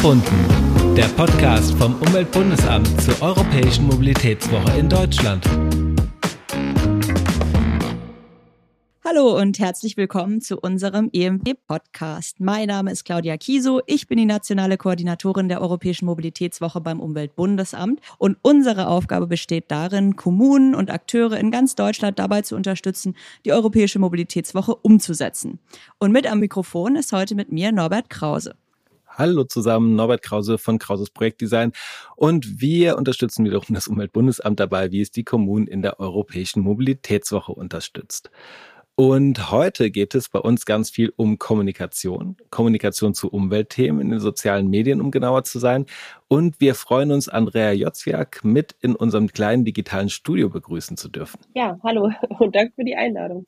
Verbunden, der Podcast vom Umweltbundesamt zur Europäischen Mobilitätswoche in Deutschland. Hallo und herzlich willkommen zu unserem EMB-Podcast. Mein Name ist Claudia Kieso. Ich bin die nationale Koordinatorin der Europäischen Mobilitätswoche beim Umweltbundesamt. Und unsere Aufgabe besteht darin, Kommunen und Akteure in ganz Deutschland dabei zu unterstützen, die Europäische Mobilitätswoche umzusetzen. Und mit am Mikrofon ist heute mit mir Norbert Krause. Hallo zusammen, Norbert Krause von Krauses Projektdesign. Und wir unterstützen wiederum das Umweltbundesamt dabei, wie es die Kommunen in der Europäischen Mobilitätswoche unterstützt. Und heute geht es bei uns ganz viel um Kommunikation, Kommunikation zu Umweltthemen in den sozialen Medien, um genauer zu sein. Und wir freuen uns, Andrea Jotzwiak mit in unserem kleinen digitalen Studio begrüßen zu dürfen. Ja, hallo und danke für die Einladung.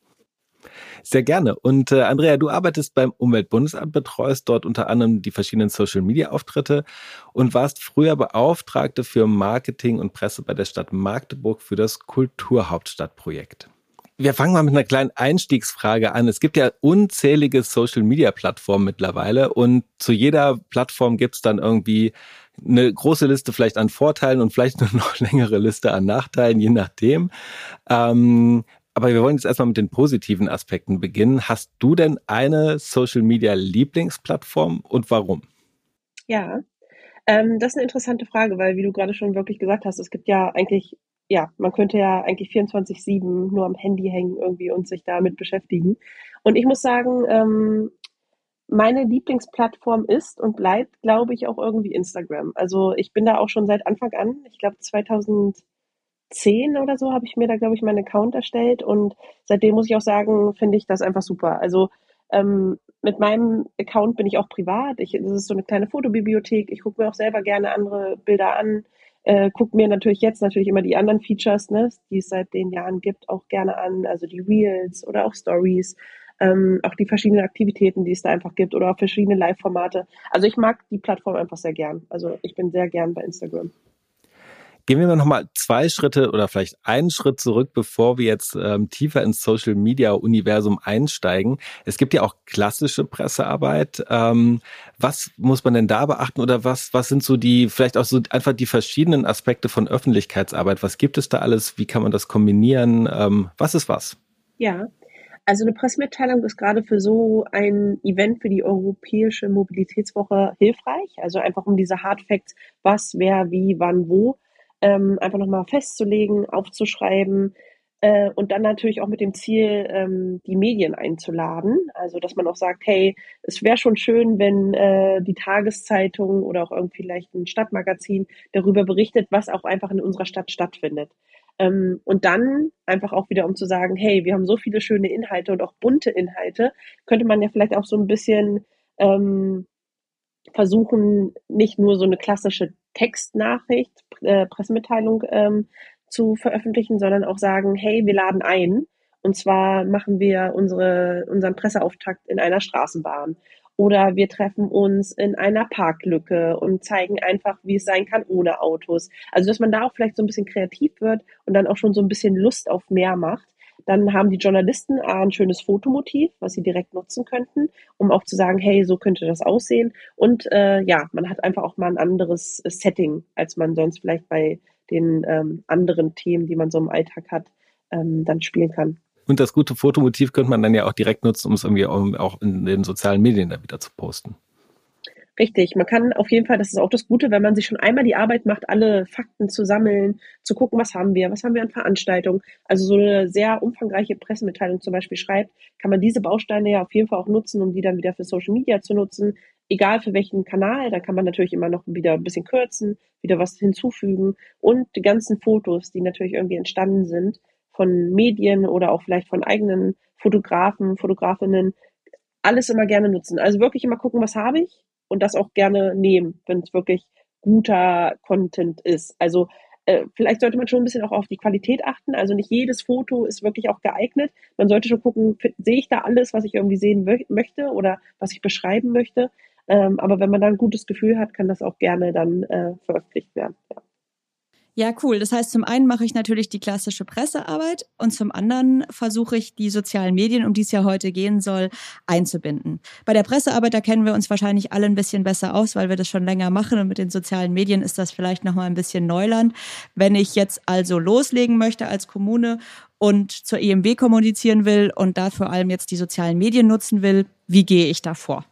Sehr gerne. Und äh, Andrea, du arbeitest beim Umweltbundesamt, betreust dort unter anderem die verschiedenen Social-Media-Auftritte und warst früher Beauftragte für Marketing und Presse bei der Stadt Magdeburg für das Kulturhauptstadtprojekt. Wir fangen mal mit einer kleinen Einstiegsfrage an. Es gibt ja unzählige Social-Media-Plattformen mittlerweile und zu jeder Plattform gibt es dann irgendwie eine große Liste vielleicht an Vorteilen und vielleicht eine noch längere Liste an Nachteilen, je nachdem. Ähm, aber wir wollen jetzt erstmal mit den positiven Aspekten beginnen. Hast du denn eine Social-Media-Lieblingsplattform und warum? Ja, ähm, das ist eine interessante Frage, weil wie du gerade schon wirklich gesagt hast, es gibt ja eigentlich ja, man könnte ja eigentlich 24-7 nur am Handy hängen irgendwie und sich damit beschäftigen. Und ich muss sagen, ähm, meine Lieblingsplattform ist und bleibt, glaube ich, auch irgendwie Instagram. Also ich bin da auch schon seit Anfang an, ich glaube 2010 oder so habe ich mir da, glaube ich, meinen Account erstellt und seitdem muss ich auch sagen, finde ich das einfach super. Also ähm, mit meinem Account bin ich auch privat. Ich, das ist so eine kleine Fotobibliothek. Ich gucke mir auch selber gerne andere Bilder an. Äh, guck mir natürlich jetzt natürlich immer die anderen Features, ne, die es seit den Jahren gibt, auch gerne an, also die Reels oder auch Stories, ähm, auch die verschiedenen Aktivitäten, die es da einfach gibt oder auch verschiedene Live-Formate. Also ich mag die Plattform einfach sehr gern. Also ich bin sehr gern bei Instagram. Gehen wir mal zwei Schritte oder vielleicht einen Schritt zurück, bevor wir jetzt ähm, tiefer ins Social Media Universum einsteigen. Es gibt ja auch klassische Pressearbeit. Ähm, was muss man denn da beachten oder was was sind so die vielleicht auch so einfach die verschiedenen Aspekte von Öffentlichkeitsarbeit? Was gibt es da alles? Wie kann man das kombinieren? Ähm, was ist was? Ja, also eine Pressemitteilung ist gerade für so ein Event für die Europäische Mobilitätswoche hilfreich. Also einfach um diese Hard Facts, was, wer, wie, wann, wo ähm, einfach nochmal festzulegen, aufzuschreiben äh, und dann natürlich auch mit dem Ziel, ähm, die Medien einzuladen. Also dass man auch sagt, hey, es wäre schon schön, wenn äh, die Tageszeitung oder auch irgendwie vielleicht ein Stadtmagazin darüber berichtet, was auch einfach in unserer Stadt stattfindet. Ähm, und dann einfach auch wieder, um zu sagen, hey, wir haben so viele schöne Inhalte und auch bunte Inhalte, könnte man ja vielleicht auch so ein bisschen ähm, versuchen, nicht nur so eine klassische Textnachricht, äh, Pressemitteilung ähm, zu veröffentlichen, sondern auch sagen, hey, wir laden ein. Und zwar machen wir unsere, unseren Presseauftakt in einer Straßenbahn. Oder wir treffen uns in einer Parklücke und zeigen einfach, wie es sein kann ohne Autos. Also, dass man da auch vielleicht so ein bisschen kreativ wird und dann auch schon so ein bisschen Lust auf mehr macht. Dann haben die Journalisten ein schönes Fotomotiv, was sie direkt nutzen könnten, um auch zu sagen, hey, so könnte das aussehen. Und äh, ja, man hat einfach auch mal ein anderes Setting, als man sonst vielleicht bei den ähm, anderen Themen, die man so im Alltag hat, ähm, dann spielen kann. Und das gute Fotomotiv könnte man dann ja auch direkt nutzen, um es irgendwie auch in den sozialen Medien dann wieder zu posten. Richtig, man kann auf jeden Fall, das ist auch das Gute, wenn man sich schon einmal die Arbeit macht, alle Fakten zu sammeln, zu gucken, was haben wir, was haben wir an Veranstaltungen, also so eine sehr umfangreiche Pressemitteilung zum Beispiel schreibt, kann man diese Bausteine ja auf jeden Fall auch nutzen, um die dann wieder für Social Media zu nutzen, egal für welchen Kanal, da kann man natürlich immer noch wieder ein bisschen kürzen, wieder was hinzufügen. Und die ganzen Fotos, die natürlich irgendwie entstanden sind von Medien oder auch vielleicht von eigenen Fotografen, Fotografinnen, alles immer gerne nutzen. Also wirklich immer gucken, was habe ich, und das auch gerne nehmen, wenn es wirklich guter Content ist. Also äh, vielleicht sollte man schon ein bisschen auch auf die Qualität achten. Also nicht jedes Foto ist wirklich auch geeignet. Man sollte schon gucken, sehe ich da alles, was ich irgendwie sehen möchte oder was ich beschreiben möchte. Ähm, aber wenn man da ein gutes Gefühl hat, kann das auch gerne dann äh, veröffentlicht werden. Ja. Ja, cool. Das heißt, zum einen mache ich natürlich die klassische Pressearbeit und zum anderen versuche ich, die sozialen Medien, um die es ja heute gehen soll, einzubinden. Bei der Pressearbeit, da kennen wir uns wahrscheinlich alle ein bisschen besser aus, weil wir das schon länger machen und mit den sozialen Medien ist das vielleicht nochmal ein bisschen Neuland. Wenn ich jetzt also loslegen möchte als Kommune und zur EMB kommunizieren will und da vor allem jetzt die sozialen Medien nutzen will, wie gehe ich da vor?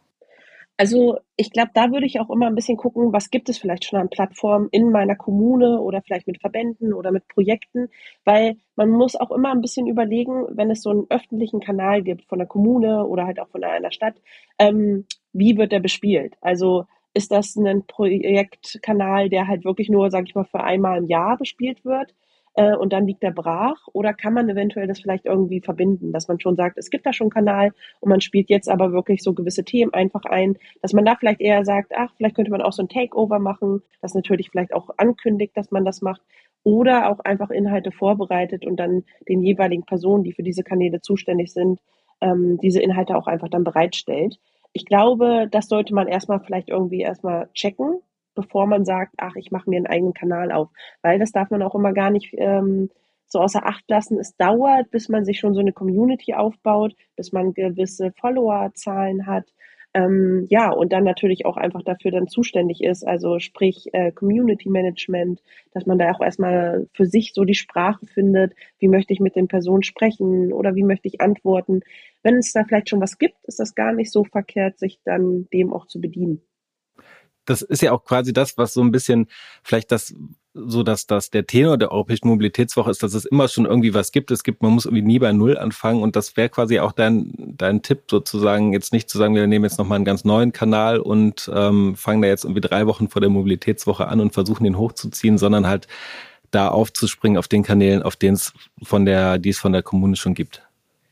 Also ich glaube, da würde ich auch immer ein bisschen gucken, was gibt es vielleicht schon an Plattformen in meiner Kommune oder vielleicht mit Verbänden oder mit Projekten, weil man muss auch immer ein bisschen überlegen, wenn es so einen öffentlichen Kanal gibt von der Kommune oder halt auch von einer Stadt, ähm, wie wird der bespielt? Also ist das ein Projektkanal, der halt wirklich nur, sage ich mal, für einmal im Jahr bespielt wird? Äh, und dann liegt er brach? Oder kann man eventuell das vielleicht irgendwie verbinden, dass man schon sagt, es gibt da schon einen Kanal und man spielt jetzt aber wirklich so gewisse Themen einfach ein, dass man da vielleicht eher sagt, ach, vielleicht könnte man auch so ein Takeover machen, das natürlich vielleicht auch ankündigt, dass man das macht oder auch einfach Inhalte vorbereitet und dann den jeweiligen Personen, die für diese Kanäle zuständig sind, ähm, diese Inhalte auch einfach dann bereitstellt. Ich glaube, das sollte man erstmal vielleicht irgendwie erstmal checken, bevor man sagt, ach, ich mache mir einen eigenen Kanal auf. Weil das darf man auch immer gar nicht ähm, so außer Acht lassen. Es dauert, bis man sich schon so eine Community aufbaut, bis man gewisse Followerzahlen hat. Ähm, ja, und dann natürlich auch einfach dafür dann zuständig ist, also sprich äh, Community Management, dass man da auch erstmal für sich so die Sprache findet, wie möchte ich mit den Personen sprechen oder wie möchte ich antworten. Wenn es da vielleicht schon was gibt, ist das gar nicht so verkehrt, sich dann dem auch zu bedienen das ist ja auch quasi das, was so ein bisschen vielleicht das so dass das der Tenor der Europäischen Mobilitätswoche ist, dass es immer schon irgendwie was gibt. Es gibt, man muss irgendwie nie bei Null anfangen und das wäre quasi auch dein, dein Tipp sozusagen, jetzt nicht zu sagen, wir nehmen jetzt nochmal einen ganz neuen Kanal und ähm, fangen da jetzt irgendwie drei Wochen vor der Mobilitätswoche an und versuchen den hochzuziehen, sondern halt da aufzuspringen auf den Kanälen, auf denen es von der, die es von der Kommune schon gibt.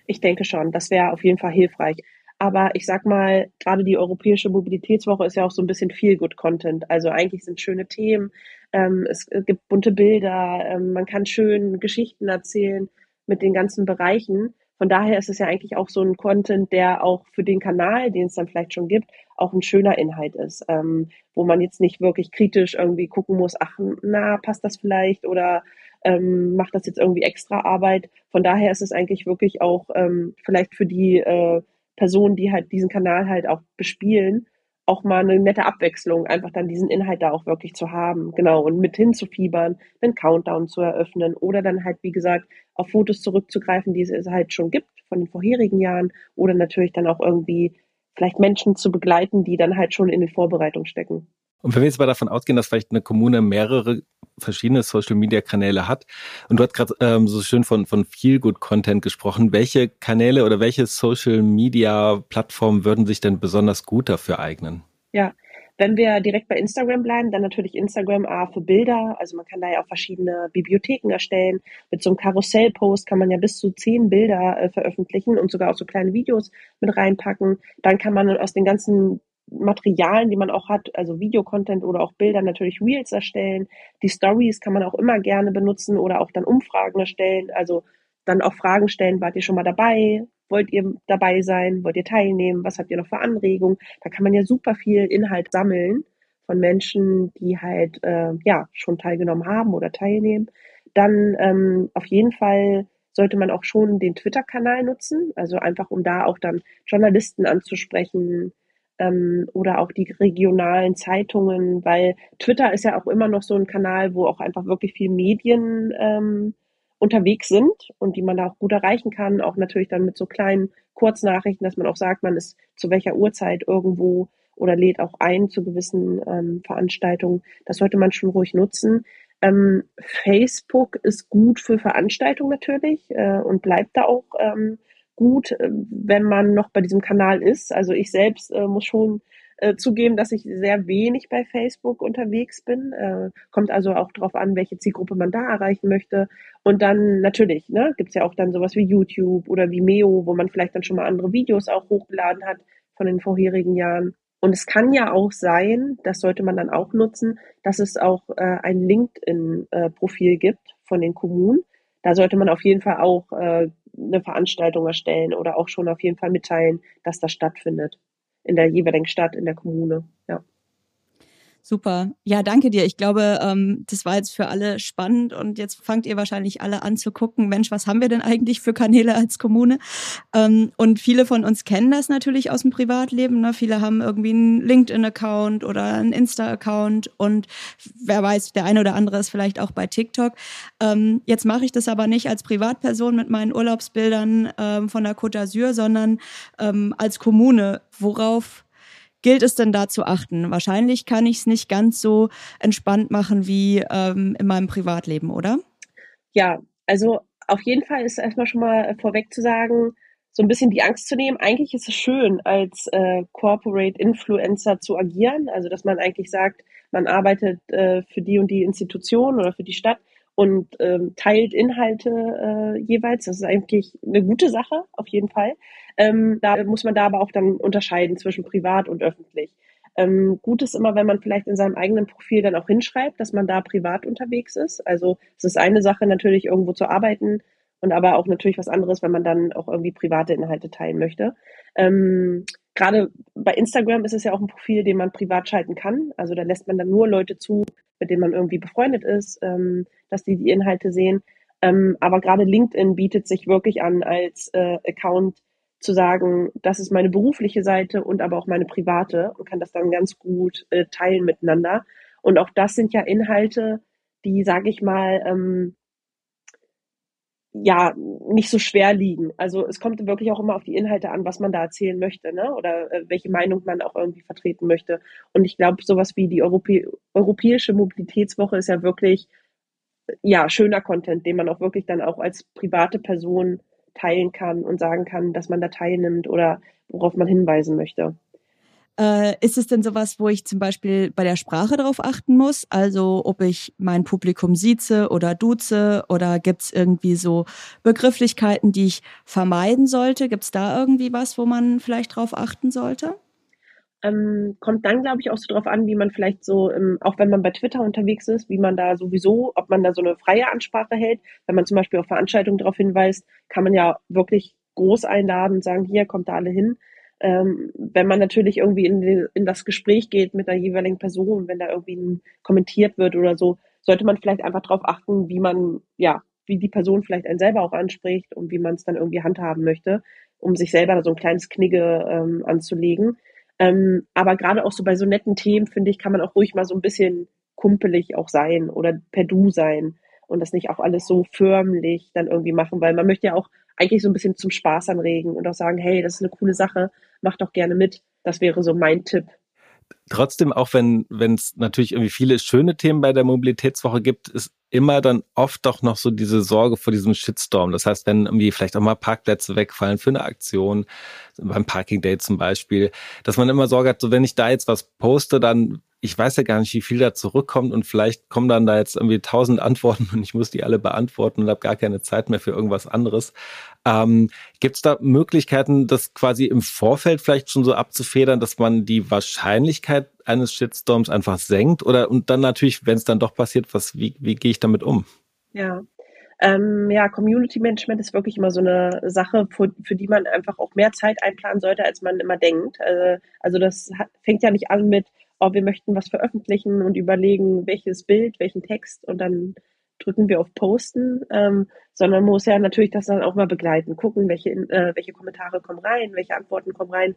Ich denke schon, das wäre auf jeden Fall hilfreich. Aber ich sag mal, gerade die Europäische Mobilitätswoche ist ja auch so ein bisschen viel Good Content. Also eigentlich sind schöne Themen, ähm, es gibt bunte Bilder, ähm, man kann schön Geschichten erzählen mit den ganzen Bereichen. Von daher ist es ja eigentlich auch so ein Content, der auch für den Kanal, den es dann vielleicht schon gibt, auch ein schöner Inhalt ist, ähm, wo man jetzt nicht wirklich kritisch irgendwie gucken muss, ach, na, passt das vielleicht oder ähm, macht das jetzt irgendwie extra Arbeit. Von daher ist es eigentlich wirklich auch ähm, vielleicht für die äh, Personen, die halt diesen Kanal halt auch bespielen, auch mal eine nette Abwechslung, einfach dann diesen Inhalt da auch wirklich zu haben, genau, und mit hinzufiebern, einen Countdown zu eröffnen oder dann halt, wie gesagt, auf Fotos zurückzugreifen, die es halt schon gibt von den vorherigen Jahren oder natürlich dann auch irgendwie vielleicht Menschen zu begleiten, die dann halt schon in den Vorbereitungen stecken. Und wenn wir jetzt mal davon ausgehen, dass vielleicht eine Kommune mehrere verschiedene Social-Media-Kanäle hat und du hast gerade ähm, so schön von, von Feel-Good-Content gesprochen, welche Kanäle oder welche Social-Media-Plattformen würden sich denn besonders gut dafür eignen? Ja, wenn wir direkt bei Instagram bleiben, dann natürlich Instagram A für Bilder. Also man kann da ja auch verschiedene Bibliotheken erstellen. Mit so einem Karussell-Post kann man ja bis zu zehn Bilder äh, veröffentlichen und sogar auch so kleine Videos mit reinpacken. Dann kann man aus den ganzen Materialien, die man auch hat, also Videocontent oder auch Bilder, natürlich Reels erstellen. Die Stories kann man auch immer gerne benutzen oder auch dann Umfragen erstellen. Also dann auch Fragen stellen, wart ihr schon mal dabei? Wollt ihr dabei sein? Wollt ihr teilnehmen? Was habt ihr noch für Anregungen? Da kann man ja super viel Inhalt sammeln von Menschen, die halt äh, ja schon teilgenommen haben oder teilnehmen. Dann ähm, auf jeden Fall sollte man auch schon den Twitter-Kanal nutzen, also einfach um da auch dann Journalisten anzusprechen, ähm, oder auch die regionalen Zeitungen, weil Twitter ist ja auch immer noch so ein Kanal, wo auch einfach wirklich viel Medien ähm, unterwegs sind und die man da auch gut erreichen kann, auch natürlich dann mit so kleinen Kurznachrichten, dass man auch sagt, man ist zu welcher Uhrzeit irgendwo oder lädt auch ein zu gewissen ähm, Veranstaltungen. Das sollte man schon ruhig nutzen. Ähm, Facebook ist gut für Veranstaltungen natürlich äh, und bleibt da auch ähm, gut, äh, wenn man noch bei diesem Kanal ist. Also ich selbst äh, muss schon äh, zugeben, dass ich sehr wenig bei Facebook unterwegs bin. Äh, kommt also auch darauf an, welche Zielgruppe man da erreichen möchte. Und dann natürlich, ne, gibt es ja auch dann sowas wie YouTube oder Vimeo, wo man vielleicht dann schon mal andere Videos auch hochgeladen hat von den vorherigen Jahren. Und es kann ja auch sein, das sollte man dann auch nutzen, dass es auch äh, ein LinkedIn-Profil äh, gibt von den Kommunen. Da sollte man auf jeden Fall auch eine Veranstaltung erstellen oder auch schon auf jeden Fall mitteilen, dass das stattfindet. In der jeweiligen Stadt, in der Kommune, ja. Super. Ja, danke dir. Ich glaube, ähm, das war jetzt für alle spannend und jetzt fangt ihr wahrscheinlich alle an zu gucken, Mensch, was haben wir denn eigentlich für Kanäle als Kommune? Ähm, und viele von uns kennen das natürlich aus dem Privatleben. Ne? Viele haben irgendwie einen LinkedIn-Account oder einen Insta-Account und wer weiß, der eine oder andere ist vielleicht auch bei TikTok. Ähm, jetzt mache ich das aber nicht als Privatperson mit meinen Urlaubsbildern ähm, von der Côte d'Azur, sondern ähm, als Kommune. Worauf gilt es denn da zu achten? Wahrscheinlich kann ich es nicht ganz so entspannt machen wie ähm, in meinem Privatleben, oder? Ja, also auf jeden Fall ist erstmal schon mal vorweg zu sagen, so ein bisschen die Angst zu nehmen. Eigentlich ist es schön, als äh, Corporate Influencer zu agieren. Also, dass man eigentlich sagt, man arbeitet äh, für die und die Institution oder für die Stadt und ähm, teilt Inhalte äh, jeweils. Das ist eigentlich eine gute Sache, auf jeden Fall. Ähm, da muss man da aber auch dann unterscheiden zwischen privat und öffentlich. Ähm, gut ist immer, wenn man vielleicht in seinem eigenen Profil dann auch hinschreibt, dass man da privat unterwegs ist. Also es ist eine Sache natürlich irgendwo zu arbeiten und aber auch natürlich was anderes, wenn man dann auch irgendwie private Inhalte teilen möchte. Ähm, Gerade bei Instagram ist es ja auch ein Profil, den man privat schalten kann. Also da lässt man dann nur Leute zu, mit denen man irgendwie befreundet ist, ähm, dass die die Inhalte sehen. Ähm, aber gerade LinkedIn bietet sich wirklich an als äh, Account, zu sagen, das ist meine berufliche Seite und aber auch meine private und kann das dann ganz gut äh, teilen miteinander. Und auch das sind ja Inhalte, die, sage ich mal, ähm, ja, nicht so schwer liegen. Also es kommt wirklich auch immer auf die Inhalte an, was man da erzählen möchte, ne? Oder äh, welche Meinung man auch irgendwie vertreten möchte. Und ich glaube, sowas wie die Europä Europäische Mobilitätswoche ist ja wirklich ja schöner Content, den man auch wirklich dann auch als private Person teilen kann und sagen kann, dass man da teilnimmt oder worauf man hinweisen möchte. Äh, ist es denn sowas, wo ich zum Beispiel bei der Sprache darauf achten muss? Also ob ich mein Publikum sieze oder duze oder gibt es irgendwie so Begrifflichkeiten, die ich vermeiden sollte? Gibt es da irgendwie was, wo man vielleicht drauf achten sollte? Ähm, kommt dann, glaube ich, auch so drauf an, wie man vielleicht so, ähm, auch wenn man bei Twitter unterwegs ist, wie man da sowieso, ob man da so eine freie Ansprache hält. Wenn man zum Beispiel auf Veranstaltungen darauf hinweist, kann man ja wirklich groß einladen und sagen, hier kommt da alle hin. Ähm, wenn man natürlich irgendwie in, den, in das Gespräch geht mit der jeweiligen Person, wenn da irgendwie kommentiert wird oder so, sollte man vielleicht einfach darauf achten, wie man, ja, wie die Person vielleicht einen selber auch anspricht und wie man es dann irgendwie handhaben möchte, um sich selber so ein kleines Knigge ähm, anzulegen. Ähm, aber gerade auch so bei so netten Themen, finde ich, kann man auch ruhig mal so ein bisschen kumpelig auch sein oder per Du sein und das nicht auch alles so förmlich dann irgendwie machen, weil man möchte ja auch eigentlich so ein bisschen zum Spaß anregen und auch sagen, hey, das ist eine coole Sache, mach doch gerne mit. Das wäre so mein Tipp. Trotzdem, auch wenn es natürlich irgendwie viele schöne Themen bei der Mobilitätswoche gibt, ist immer dann oft doch noch so diese Sorge vor diesem Shitstorm. Das heißt, wenn irgendwie vielleicht auch mal Parkplätze wegfallen für eine Aktion, beim Parking Day zum Beispiel, dass man immer Sorge hat, so wenn ich da jetzt was poste, dann ich weiß ja gar nicht, wie viel da zurückkommt und vielleicht kommen dann da jetzt irgendwie tausend Antworten und ich muss die alle beantworten und habe gar keine Zeit mehr für irgendwas anderes. Ähm, Gibt es da Möglichkeiten, das quasi im Vorfeld vielleicht schon so abzufedern, dass man die Wahrscheinlichkeit eines Shitstorms einfach senkt? Oder und dann natürlich, wenn es dann doch passiert, was, wie, wie gehe ich damit um? Ja, ähm, ja, Community Management ist wirklich immer so eine Sache, für, für, die man einfach auch mehr Zeit einplanen sollte, als man immer denkt. Äh, also das fängt ja nicht an mit, oh, wir möchten was veröffentlichen und überlegen, welches Bild, welchen Text und dann drücken wir auf Posten, ähm, sondern muss ja natürlich das dann auch mal begleiten, gucken, welche, äh, welche Kommentare kommen rein, welche Antworten kommen rein.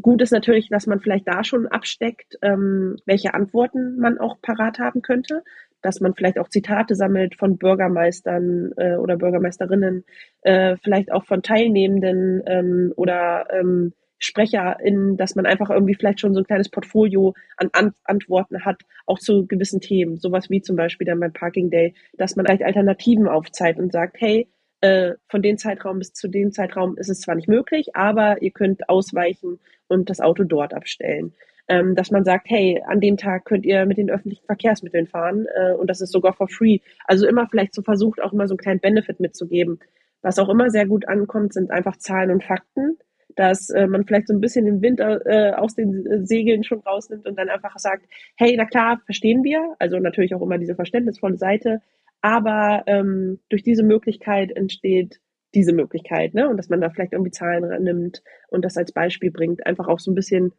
Gut ist natürlich, dass man vielleicht da schon absteckt, ähm, welche Antworten man auch parat haben könnte, dass man vielleicht auch Zitate sammelt von Bürgermeistern äh, oder Bürgermeisterinnen, äh, vielleicht auch von Teilnehmenden ähm, oder ähm, SprecherInnen, dass man einfach irgendwie vielleicht schon so ein kleines Portfolio an, an Antworten hat, auch zu gewissen Themen. Sowas wie zum Beispiel dann beim Parking Day, dass man vielleicht Alternativen aufzeigt und sagt, hey, äh, von dem Zeitraum bis zu dem Zeitraum ist es zwar nicht möglich, aber ihr könnt ausweichen und das Auto dort abstellen. Ähm, dass man sagt, hey, an dem Tag könnt ihr mit den öffentlichen Verkehrsmitteln fahren äh, und das ist sogar for free. Also immer vielleicht so versucht, auch immer so einen kleinen Benefit mitzugeben. Was auch immer sehr gut ankommt, sind einfach Zahlen und Fakten dass äh, man vielleicht so ein bisschen den Wind äh, aus den äh, Segeln schon rausnimmt und dann einfach sagt, hey, na klar, verstehen wir, also natürlich auch immer diese verständnisvolle Seite, aber ähm, durch diese Möglichkeit entsteht diese Möglichkeit, ne? Und dass man da vielleicht irgendwie Zahlen nimmt und das als Beispiel bringt, einfach auch so ein bisschen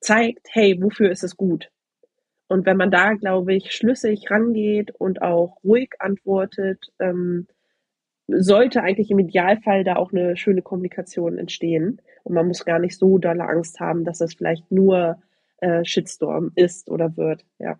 zeigt, hey, wofür ist es gut? Und wenn man da, glaube ich, schlüssig rangeht und auch ruhig antwortet, ähm, sollte eigentlich im Idealfall da auch eine schöne Kommunikation entstehen. Und man muss gar nicht so dolle Angst haben, dass das vielleicht nur äh, Shitstorm ist oder wird. Ja.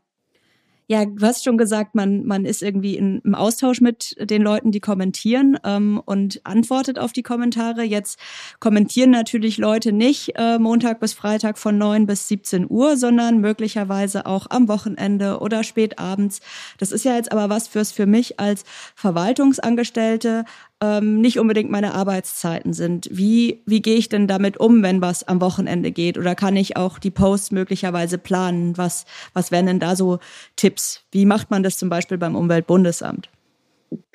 Ja, du hast schon gesagt, man, man ist irgendwie in, im Austausch mit den Leuten, die kommentieren ähm, und antwortet auf die Kommentare. Jetzt kommentieren natürlich Leute nicht äh, Montag bis Freitag von 9 bis 17 Uhr, sondern möglicherweise auch am Wochenende oder spät abends. Das ist ja jetzt aber was fürs für mich als Verwaltungsangestellte ähm, nicht unbedingt meine Arbeitszeiten sind. Wie, wie gehe ich denn damit um, wenn was am Wochenende geht? Oder kann ich auch die Posts möglicherweise planen? Was, was wären denn da so Tipps? Wie macht man das zum Beispiel beim Umweltbundesamt?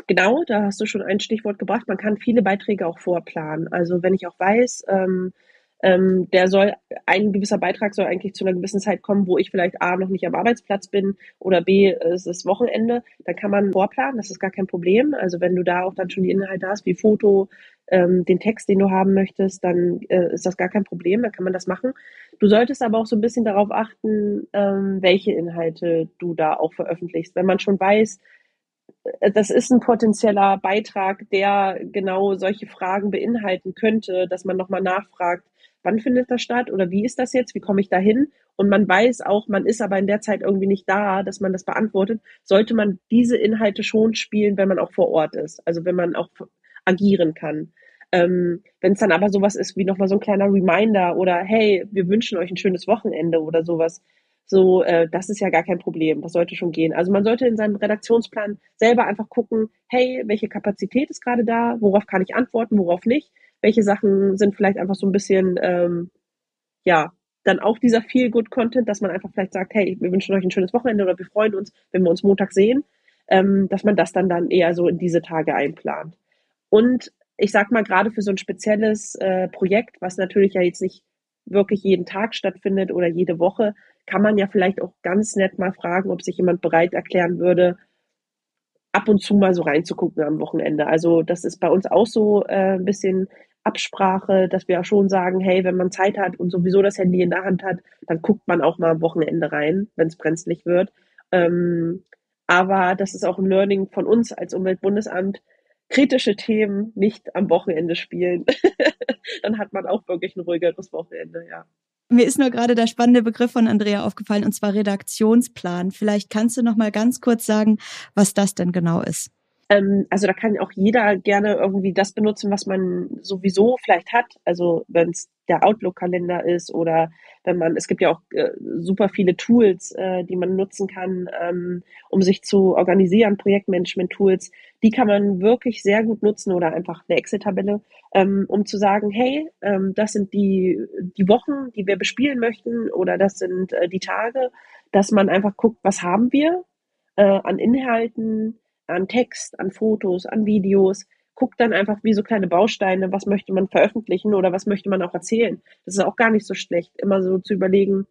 Genau, da hast du schon ein Stichwort gebracht. Man kann viele Beiträge auch vorplanen. Also wenn ich auch weiß, ähm, ähm, der soll, ein gewisser Beitrag soll eigentlich zu einer gewissen Zeit kommen, wo ich vielleicht A noch nicht am Arbeitsplatz bin oder B es ist Wochenende, dann kann man vorplanen, das ist gar kein Problem. Also wenn du da auch dann schon die Inhalte hast, wie Foto, ähm, den Text, den du haben möchtest, dann äh, ist das gar kein Problem, dann kann man das machen. Du solltest aber auch so ein bisschen darauf achten, ähm, welche Inhalte du da auch veröffentlichst. Wenn man schon weiß, äh, das ist ein potenzieller Beitrag, der genau solche Fragen beinhalten könnte, dass man nochmal nachfragt, wann findet das statt oder wie ist das jetzt, wie komme ich da hin? Und man weiß auch, man ist aber in der Zeit irgendwie nicht da, dass man das beantwortet, sollte man diese Inhalte schon spielen, wenn man auch vor Ort ist, also wenn man auch agieren kann. Ähm, wenn es dann aber sowas ist wie nochmal so ein kleiner Reminder oder hey, wir wünschen euch ein schönes Wochenende oder sowas, so, äh, das ist ja gar kein Problem, das sollte schon gehen. Also man sollte in seinem Redaktionsplan selber einfach gucken, hey, welche Kapazität ist gerade da, worauf kann ich antworten, worauf nicht welche Sachen sind vielleicht einfach so ein bisschen, ähm, ja, dann auch dieser Feel-Good-Content, dass man einfach vielleicht sagt, hey, wir wünschen euch ein schönes Wochenende oder wir freuen uns, wenn wir uns Montag sehen, ähm, dass man das dann dann eher so in diese Tage einplant. Und ich sag mal, gerade für so ein spezielles äh, Projekt, was natürlich ja jetzt nicht wirklich jeden Tag stattfindet oder jede Woche, kann man ja vielleicht auch ganz nett mal fragen, ob sich jemand bereit erklären würde, ab und zu mal so reinzugucken am Wochenende. Also das ist bei uns auch so äh, ein bisschen Absprache, dass wir auch schon sagen, hey, wenn man Zeit hat und sowieso das Handy in der Hand hat, dann guckt man auch mal am Wochenende rein, wenn es brenzlig wird. Ähm, aber das ist auch ein Learning von uns als Umweltbundesamt. Kritische Themen nicht am Wochenende spielen. dann hat man auch wirklich ein ruhigeres Wochenende, ja. Mir ist nur gerade der spannende Begriff von Andrea aufgefallen, und zwar Redaktionsplan. Vielleicht kannst du noch mal ganz kurz sagen, was das denn genau ist. Ähm, also da kann auch jeder gerne irgendwie das benutzen, was man sowieso vielleicht hat. Also wenn es der Outlook-Kalender ist oder wenn man, es gibt ja auch äh, super viele Tools, äh, die man nutzen kann, ähm, um sich zu organisieren, Projektmanagement-Tools, die kann man wirklich sehr gut nutzen oder einfach eine Excel-Tabelle, ähm, um zu sagen, hey, ähm, das sind die, die Wochen, die wir bespielen möchten oder das sind äh, die Tage, dass man einfach guckt, was haben wir äh, an Inhalten, an Text, an Fotos, an Videos, guckt dann einfach wie so kleine Bausteine, was möchte man veröffentlichen oder was möchte man auch erzählen. Das ist auch gar nicht so schlecht, immer so zu überlegen,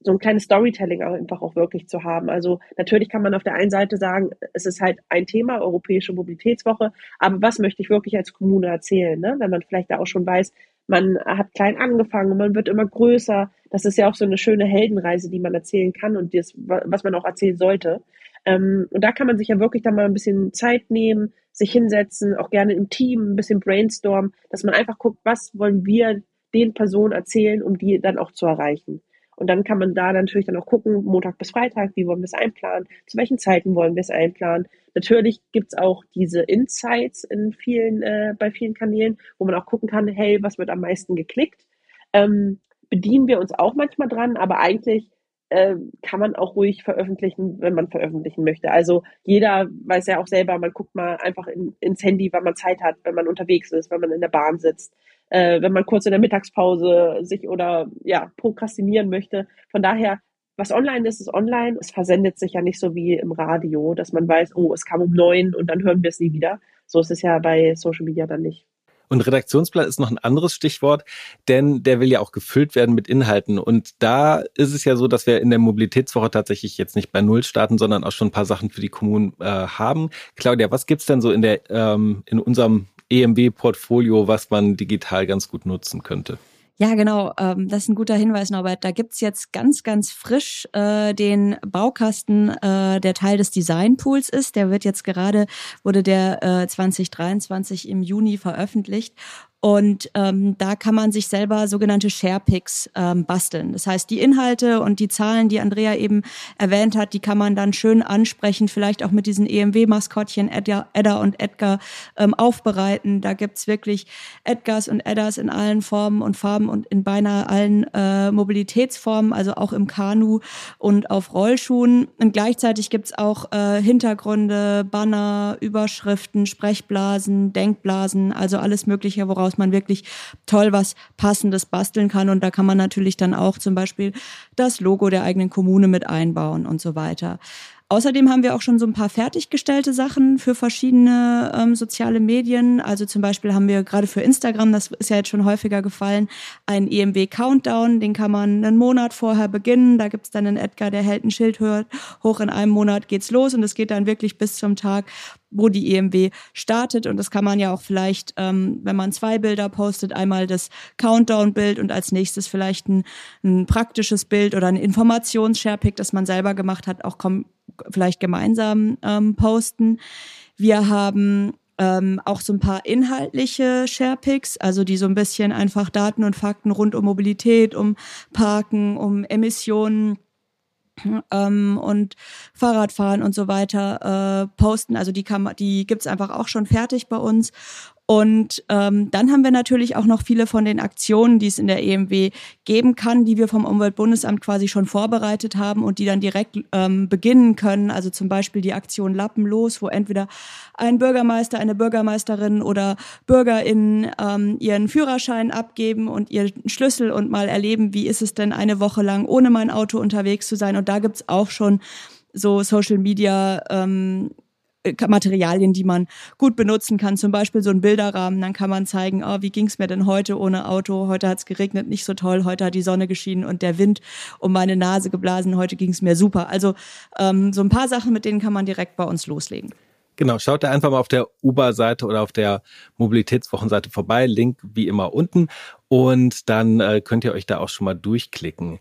so ein kleines Storytelling einfach auch wirklich zu haben. Also natürlich kann man auf der einen Seite sagen, es ist halt ein Thema, Europäische Mobilitätswoche, aber was möchte ich wirklich als Kommune erzählen, ne? wenn man vielleicht da auch schon weiß, man hat klein angefangen man wird immer größer. Das ist ja auch so eine schöne Heldenreise, die man erzählen kann und das, was man auch erzählen sollte. Ähm, und da kann man sich ja wirklich dann mal ein bisschen Zeit nehmen, sich hinsetzen, auch gerne im Team ein bisschen brainstormen, dass man einfach guckt, was wollen wir den Personen erzählen, um die dann auch zu erreichen. Und dann kann man da natürlich dann auch gucken, Montag bis Freitag, wie wollen wir es einplanen, zu welchen Zeiten wollen wir es einplanen. Natürlich gibt's auch diese Insights in vielen, äh, bei vielen Kanälen, wo man auch gucken kann, hey, was wird am meisten geklickt. Ähm, bedienen wir uns auch manchmal dran, aber eigentlich äh, kann man auch ruhig veröffentlichen, wenn man veröffentlichen möchte. Also jeder weiß ja auch selber, man guckt mal einfach in, ins Handy, wann man Zeit hat, wenn man unterwegs ist, wenn man in der Bahn sitzt, äh, wenn man kurz in der Mittagspause sich oder ja prokrastinieren möchte. Von daher was online ist, ist online. Es versendet sich ja nicht so wie im Radio, dass man weiß, oh, es kam um neun und dann hören wir es nie wieder. So ist es ja bei Social Media dann nicht. Und Redaktionsblatt ist noch ein anderes Stichwort, denn der will ja auch gefüllt werden mit Inhalten. Und da ist es ja so, dass wir in der Mobilitätswoche tatsächlich jetzt nicht bei Null starten, sondern auch schon ein paar Sachen für die Kommunen äh, haben. Claudia, was gibt's denn so in der ähm, in unserem EMB-Portfolio, was man digital ganz gut nutzen könnte? Ja, genau. Ähm, das ist ein guter Hinweis, Norbert. Da gibt's jetzt ganz, ganz frisch äh, den Baukasten, äh, der Teil des Designpools ist. Der wird jetzt gerade, wurde der äh, 2023 im Juni veröffentlicht. Und ähm, da kann man sich selber sogenannte Sharepicks ähm, basteln. Das heißt, die Inhalte und die Zahlen, die Andrea eben erwähnt hat, die kann man dann schön ansprechen, vielleicht auch mit diesen EMW-Maskottchen Edda, Edda und Edgar ähm, aufbereiten. Da gibt's wirklich Edgars und Eddas in allen Formen und Farben und in beinahe allen äh, Mobilitätsformen, also auch im Kanu und auf Rollschuhen. Und gleichzeitig gibt's auch äh, Hintergründe, Banner, Überschriften, Sprechblasen, Denkblasen, also alles Mögliche, woraus dass man wirklich toll was Passendes basteln kann. Und da kann man natürlich dann auch zum Beispiel das Logo der eigenen Kommune mit einbauen und so weiter. Außerdem haben wir auch schon so ein paar fertiggestellte Sachen für verschiedene ähm, soziale Medien. Also zum Beispiel haben wir gerade für Instagram, das ist ja jetzt schon häufiger gefallen, einen EMW Countdown. Den kann man einen Monat vorher beginnen. Da gibt's dann einen Edgar, der hält ein Schild hoch. In einem Monat geht's los und es geht dann wirklich bis zum Tag, wo die EMW startet. Und das kann man ja auch vielleicht, ähm, wenn man zwei Bilder postet, einmal das Countdown-Bild und als nächstes vielleicht ein, ein praktisches Bild oder ein Informations-Sharepick, das man selber gemacht hat, auch vielleicht gemeinsam ähm, posten. Wir haben ähm, auch so ein paar inhaltliche Sharepics, also die so ein bisschen einfach Daten und Fakten rund um Mobilität, um Parken, um Emissionen ähm, und Fahrradfahren und so weiter äh, posten. Also die kann die gibt's einfach auch schon fertig bei uns. Und ähm, dann haben wir natürlich auch noch viele von den Aktionen, die es in der EMW geben kann, die wir vom Umweltbundesamt quasi schon vorbereitet haben und die dann direkt ähm, beginnen können. Also zum Beispiel die Aktion Lappen los, wo entweder ein Bürgermeister, eine Bürgermeisterin oder BürgerInnen ähm, ihren Führerschein abgeben und ihren Schlüssel und mal erleben, wie ist es denn eine Woche lang ohne mein Auto unterwegs zu sein. Und da gibt's auch schon so Social Media ähm, äh, Materialien, die man gut benutzen kann, zum Beispiel so ein Bilderrahmen, dann kann man zeigen, oh, wie ging's mir denn heute ohne Auto, heute hat's geregnet, nicht so toll, heute hat die Sonne geschienen und der Wind um meine Nase geblasen, heute ging's mir super. Also ähm, so ein paar Sachen, mit denen kann man direkt bei uns loslegen. Genau, schaut da einfach mal auf der Uber-Seite oder auf der Mobilitätswochenseite vorbei, Link wie immer unten und dann äh, könnt ihr euch da auch schon mal durchklicken.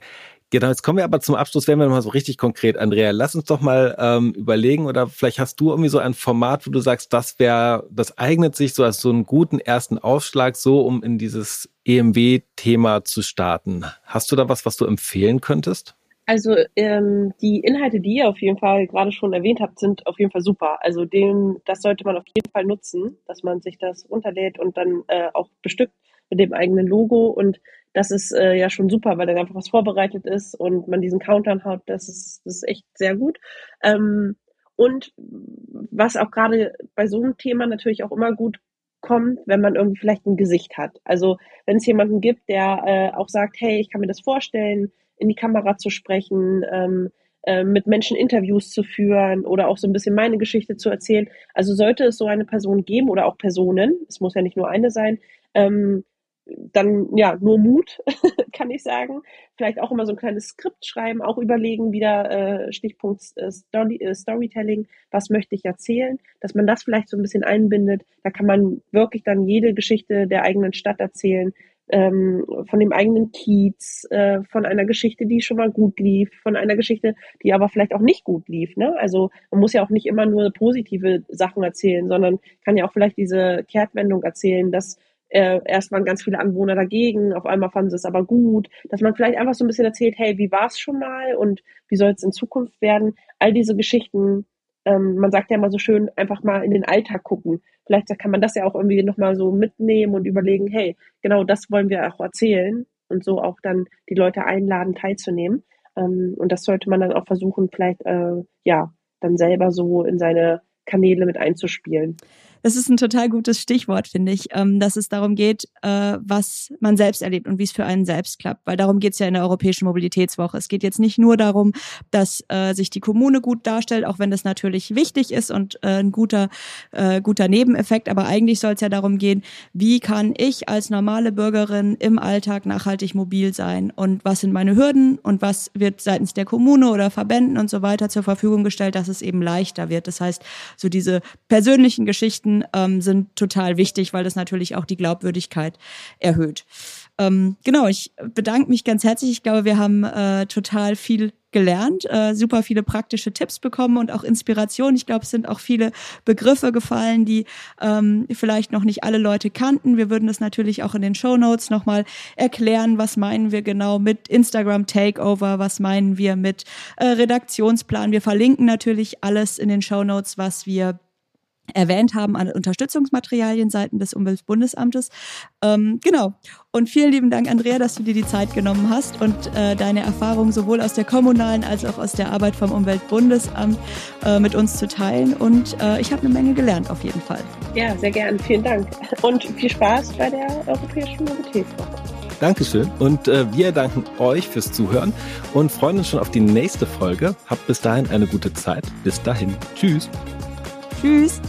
Genau, jetzt kommen wir aber zum Abschluss, werden wir mal so richtig konkret. Andrea, lass uns doch mal ähm, überlegen oder vielleicht hast du irgendwie so ein Format, wo du sagst, das wäre, das eignet sich so als so einen guten ersten Aufschlag, so um in dieses EMW-Thema zu starten. Hast du da was, was du empfehlen könntest? Also ähm, die Inhalte, die ihr auf jeden Fall gerade schon erwähnt habt, sind auf jeden Fall super. Also dem, das sollte man auf jeden Fall nutzen, dass man sich das runterlädt und dann äh, auch bestückt mit dem eigenen Logo und das ist äh, ja schon super, weil dann einfach was vorbereitet ist und man diesen Countdown hat. Das ist, das ist echt sehr gut. Ähm, und was auch gerade bei so einem Thema natürlich auch immer gut kommt, wenn man irgendwie vielleicht ein Gesicht hat. Also wenn es jemanden gibt, der äh, auch sagt, hey, ich kann mir das vorstellen, in die Kamera zu sprechen, ähm, äh, mit Menschen Interviews zu führen oder auch so ein bisschen meine Geschichte zu erzählen. Also sollte es so eine Person geben oder auch Personen, es muss ja nicht nur eine sein, ähm, dann ja nur Mut, kann ich sagen. Vielleicht auch immer so ein kleines Skript schreiben, auch überlegen, wieder äh, Stichpunkt äh, Story, äh, Storytelling, was möchte ich erzählen, dass man das vielleicht so ein bisschen einbindet. Da kann man wirklich dann jede Geschichte der eigenen Stadt erzählen, ähm, von dem eigenen Kiez, äh, von einer Geschichte, die schon mal gut lief, von einer Geschichte, die aber vielleicht auch nicht gut lief. Ne? Also man muss ja auch nicht immer nur positive Sachen erzählen, sondern kann ja auch vielleicht diese Kehrtwendung erzählen, dass äh, erst waren ganz viele Anwohner dagegen, auf einmal fanden sie es aber gut, dass man vielleicht einfach so ein bisschen erzählt, hey, wie war es schon mal und wie soll es in Zukunft werden? All diese Geschichten, ähm, man sagt ja immer so schön, einfach mal in den Alltag gucken. Vielleicht kann man das ja auch irgendwie nochmal so mitnehmen und überlegen, hey, genau das wollen wir auch erzählen und so auch dann die Leute einladen, teilzunehmen. Ähm, und das sollte man dann auch versuchen, vielleicht, äh, ja, dann selber so in seine Kanäle mit einzuspielen. Das ist ein total gutes Stichwort, finde ich, ähm, dass es darum geht, äh, was man selbst erlebt und wie es für einen selbst klappt. Weil darum geht es ja in der Europäischen Mobilitätswoche. Es geht jetzt nicht nur darum, dass äh, sich die Kommune gut darstellt, auch wenn das natürlich wichtig ist und äh, ein guter, guter Nebeneffekt. Aber eigentlich soll es ja darum gehen, wie kann ich als normale Bürgerin im Alltag nachhaltig mobil sein und was sind meine Hürden und was wird seitens der Kommune oder Verbänden und so weiter zur Verfügung gestellt, dass es eben leichter wird. Das heißt, so diese persönlichen Geschichten, Fakten ähm, sind total wichtig, weil das natürlich auch die Glaubwürdigkeit erhöht. Ähm, genau, ich bedanke mich ganz herzlich. Ich glaube, wir haben äh, total viel gelernt, äh, super viele praktische Tipps bekommen und auch Inspiration. Ich glaube, es sind auch viele Begriffe gefallen, die ähm, vielleicht noch nicht alle Leute kannten. Wir würden das natürlich auch in den Show Notes nochmal erklären, was meinen wir genau mit Instagram Takeover, was meinen wir mit äh, Redaktionsplan. Wir verlinken natürlich alles in den Show Notes, was wir erwähnt haben an Unterstützungsmaterialien seiten des Umweltbundesamtes. Ähm, genau. Und vielen lieben Dank, Andrea, dass du dir die Zeit genommen hast und äh, deine Erfahrungen sowohl aus der kommunalen als auch aus der Arbeit vom Umweltbundesamt äh, mit uns zu teilen. Und äh, ich habe eine Menge gelernt auf jeden Fall. Ja, sehr gern. Vielen Dank. Und viel Spaß bei der Europäischen Mobilitätswoche. Dankeschön. Und äh, wir danken euch fürs Zuhören und freuen uns schon auf die nächste Folge. Habt bis dahin eine gute Zeit. Bis dahin. Tschüss. Tschüss.